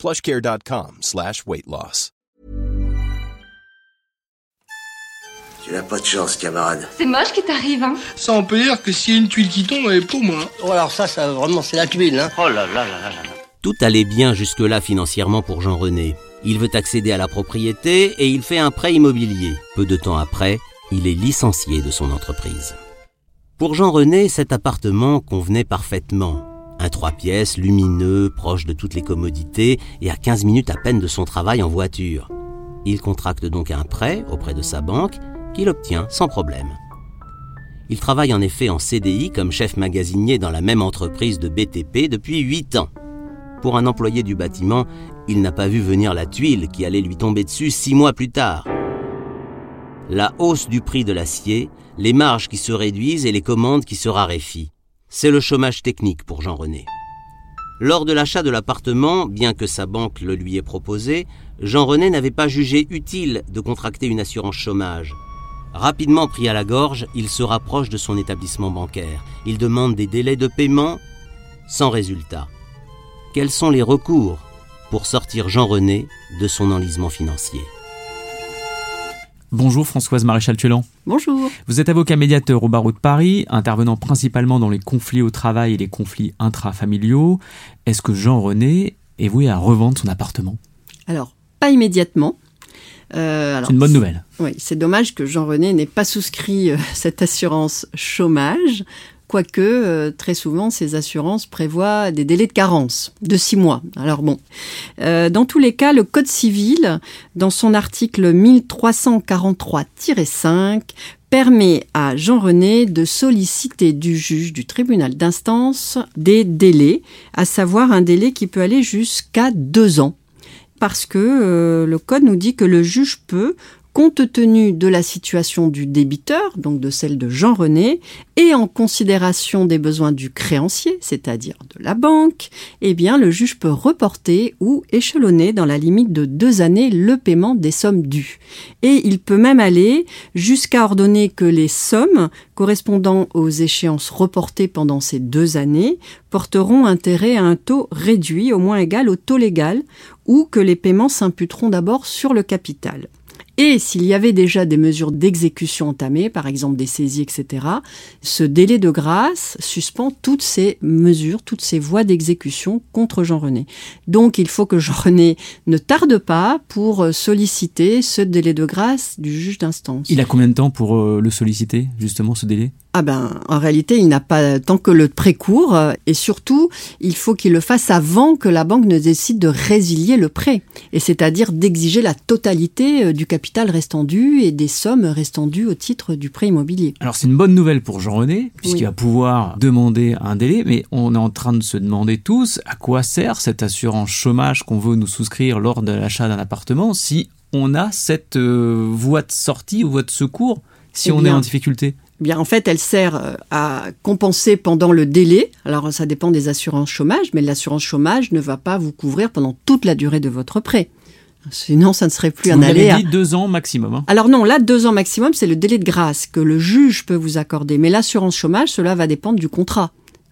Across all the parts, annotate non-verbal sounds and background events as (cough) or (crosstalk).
plushcare.com slash weight loss. Tu n'as pas de chance, camarade. C'est moche qui t'arrive, hein Ça, on peut dire que s'il y a une tuile qui tombe, elle est pour moi. Oh, alors ça, ça vraiment, c'est la tuile, hein. Oh là là là là là. Tout allait bien jusque-là financièrement pour Jean-René. Il veut accéder à la propriété et il fait un prêt immobilier. Peu de temps après, il est licencié de son entreprise. Pour Jean-René, cet appartement convenait parfaitement. Un trois pièces, lumineux, proche de toutes les commodités et à 15 minutes à peine de son travail en voiture. Il contracte donc un prêt auprès de sa banque qu'il obtient sans problème. Il travaille en effet en CDI comme chef magasinier dans la même entreprise de BTP depuis 8 ans. Pour un employé du bâtiment, il n'a pas vu venir la tuile qui allait lui tomber dessus six mois plus tard. La hausse du prix de l'acier, les marges qui se réduisent et les commandes qui se raréfient. C'est le chômage technique pour Jean-René. Lors de l'achat de l'appartement, bien que sa banque le lui ait proposé, Jean-René n'avait pas jugé utile de contracter une assurance chômage. Rapidement pris à la gorge, il se rapproche de son établissement bancaire. Il demande des délais de paiement sans résultat. Quels sont les recours pour sortir Jean-René de son enlisement financier? Bonjour Françoise Maréchal-Tuelan. Bonjour. Vous êtes avocat médiateur au barreau de Paris, intervenant principalement dans les conflits au travail et les conflits intrafamiliaux. Est-ce que Jean-René est voué à revendre son appartement? Alors, pas immédiatement. Euh, C'est une bonne nouvelle. Oui, c'est dommage que Jean-René n'ait pas souscrit euh, cette assurance chômage, quoique euh, très souvent ces assurances prévoient des délais de carence de six mois. Alors bon, euh, dans tous les cas, le Code civil, dans son article 1343-5, permet à Jean-René de solliciter du juge du tribunal d'instance des délais, à savoir un délai qui peut aller jusqu'à deux ans parce que euh, le code nous dit que le juge peut, compte tenu de la situation du débiteur, donc de celle de Jean-René, et en considération des besoins du créancier, c'est-à-dire de la banque, eh bien le juge peut reporter ou échelonner dans la limite de deux années le paiement des sommes dues. Et il peut même aller jusqu'à ordonner que les sommes correspondant aux échéances reportées pendant ces deux années porteront intérêt à un taux réduit, au moins égal au taux légal, ou que les paiements s'imputeront d'abord sur le capital. Et s'il y avait déjà des mesures d'exécution entamées, par exemple des saisies, etc., ce délai de grâce suspend toutes ces mesures, toutes ces voies d'exécution contre Jean-René. Donc il faut que Jean-René ne tarde pas pour solliciter ce délai de grâce du juge d'instance. Il a combien de temps pour euh, le solliciter, justement, ce délai? Ah ben, en réalité, il n'a pas tant que le précourt, euh, et surtout, il faut qu'il le fasse avant que la banque ne décide de résilier le prêt, et c'est-à-dire d'exiger la totalité euh, du capital restant dû et des sommes restant dues au titre du prêt immobilier. Alors c'est une bonne nouvelle pour Jean-René, puisqu'il Oui. va pouvoir demander un délai, mais on est en train de se demander tous à quoi sert cette assurance chômage qu'on veut nous souscrire lors de l'achat d'un appartement si on a cette euh, voie de sortie ou voie de secours si Eh on est en difficulté? Bien, en fait, elle sert euh, à compenser pendant le délai. Alors, ça dépend des assurances chômage, mais l'assurance chômage ne va pas vous couvrir pendant toute la durée de votre prêt. Sinon, ça ne serait plus un Vous avez aléa. dit deux ans maximum. hein. Alors non, là, deux ans maximum, c'est le délai de grâce que le juge peut vous accorder. Mais l'assurance chômage, cela va dépendre du contrat.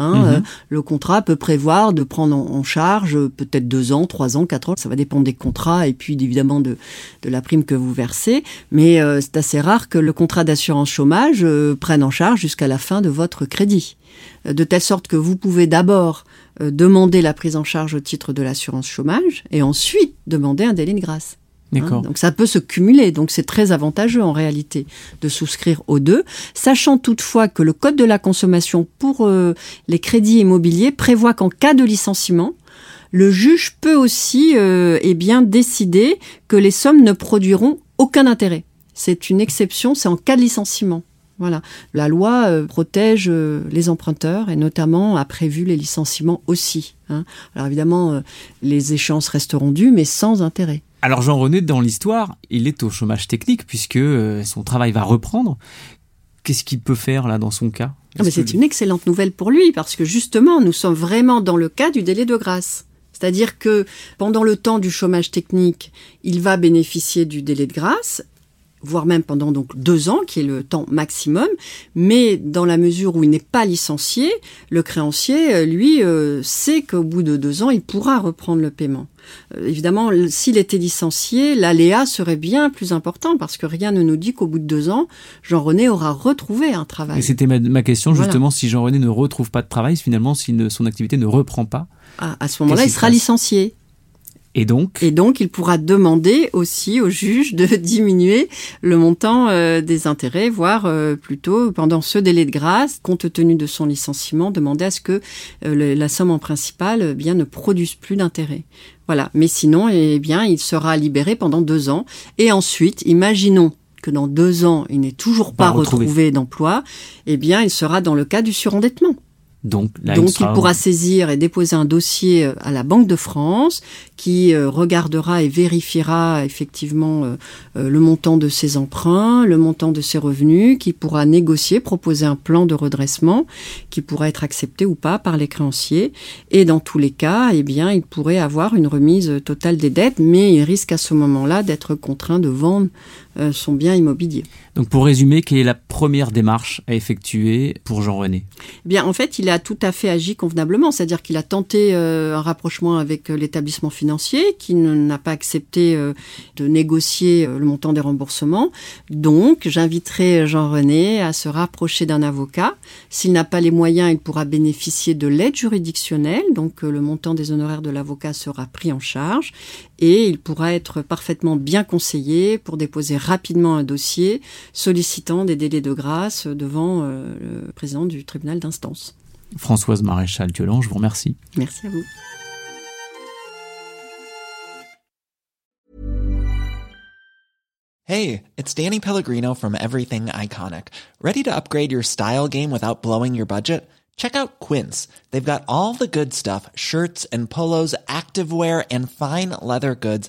Hein, Mhm. euh, le contrat peut prévoir de prendre en, en charge euh, peut-être deux ans, trois ans, quatre ans. Ça va dépendre des contrats et puis évidemment de, de la prime que vous versez. Mais euh, c'est assez rare que le contrat d'assurance chômage euh, prenne en charge jusqu'à la fin de votre crédit. De telle sorte que vous pouvez d'abord demander la prise en charge au titre de l'assurance chômage et ensuite demander un délai de grâce. Hein, donc ça peut se cumuler, donc c'est très avantageux en réalité de souscrire aux deux, sachant toutefois que le Code de la consommation pour euh, les crédits immobiliers prévoit qu'en cas de licenciement, le juge peut aussi euh, eh bien décider que les sommes ne produiront aucun intérêt. C'est une exception, c'est en cas de licenciement. Voilà, la loi euh, protège les emprunteurs et notamment a prévu les licenciements aussi. hein. Alors évidemment, les échéances resteront dues, mais sans intérêt. Alors Jean-René, dans l'histoire, il est au chômage technique puisque euh, son travail va reprendre. Qu'est-ce qu'il peut faire là dans son cas? Ah, C'est une excellente nouvelle pour lui parce que justement, nous sommes vraiment dans le cas du délai de grâce. C'est-à-dire que pendant le temps du chômage technique, il va bénéficier du délai de grâce voire même pendant donc deux ans, qui est le temps maximum. Mais dans la mesure où il n'est pas licencié, le créancier, euh, lui, euh, sait qu'au bout de deux ans, il pourra reprendre le paiement. Euh, évidemment, s'il était licencié, l'aléa serait bien plus important parce que rien ne nous dit qu'au bout de deux ans, Jean-René aura retrouvé un travail. Et c'était ma, question justement, si Jean-René ne retrouve pas de travail, finalement, si son activité ne reprend pas. Ah, à ce moment-là, il sera licencié. Et donc Et donc, il pourra demander aussi au juge de (laughs) diminuer le montant euh, des intérêts, voire euh, plutôt pendant ce délai de grâce, compte tenu de son licenciement, demander à ce que euh, la somme en principal bien ne produise plus d'intérêts. Voilà. Mais sinon, eh bien, il sera libéré pendant deux ans. Et ensuite, imaginons que dans deux ans, il n'est toujours pas, retrouvé d'emploi, eh bien, il sera dans le cas du surendettement. Donc, il, pourra saisir et déposer un dossier euh, à la Banque de France qui euh, regardera et vérifiera effectivement euh, le montant de ses emprunts, le montant de ses revenus, qui pourra négocier, proposer un plan de redressement qui pourra être accepté ou pas par les créanciers. Et dans tous les cas, eh bien, il pourrait avoir une remise totale des dettes, mais il risque à ce moment-là d'être contraint de vendre son bien immobilier. Donc pour résumer, quelle est la première démarche à effectuer pour Jean-René? Eh Bien, en fait, il a tout à fait agi convenablement, c'est-à-dire qu'il a tenté euh, un rapprochement avec euh, l'établissement financier, qui n'a pas accepté euh, de négocier le montant des remboursements. Donc, j'inviterai Jean-René à se rapprocher d'un avocat. S'il n'a pas les moyens, il pourra bénéficier de l'aide juridictionnelle, donc le montant des honoraires de l'avocat sera pris en charge et il pourra être parfaitement bien conseillé pour déposer rapidement un dossier sollicitant des délais de grâce devant euh, le président du tribunal d'instance. Françoise Maréchal Diolan, je vous remercie. Merci à vous. Hey, it's Danny Pellegrino from Everything Iconic. Ready to upgrade your style game without blowing your budget? Check out Quince. They've got all the good stuff, shirts and polos, activewear and fine leather goods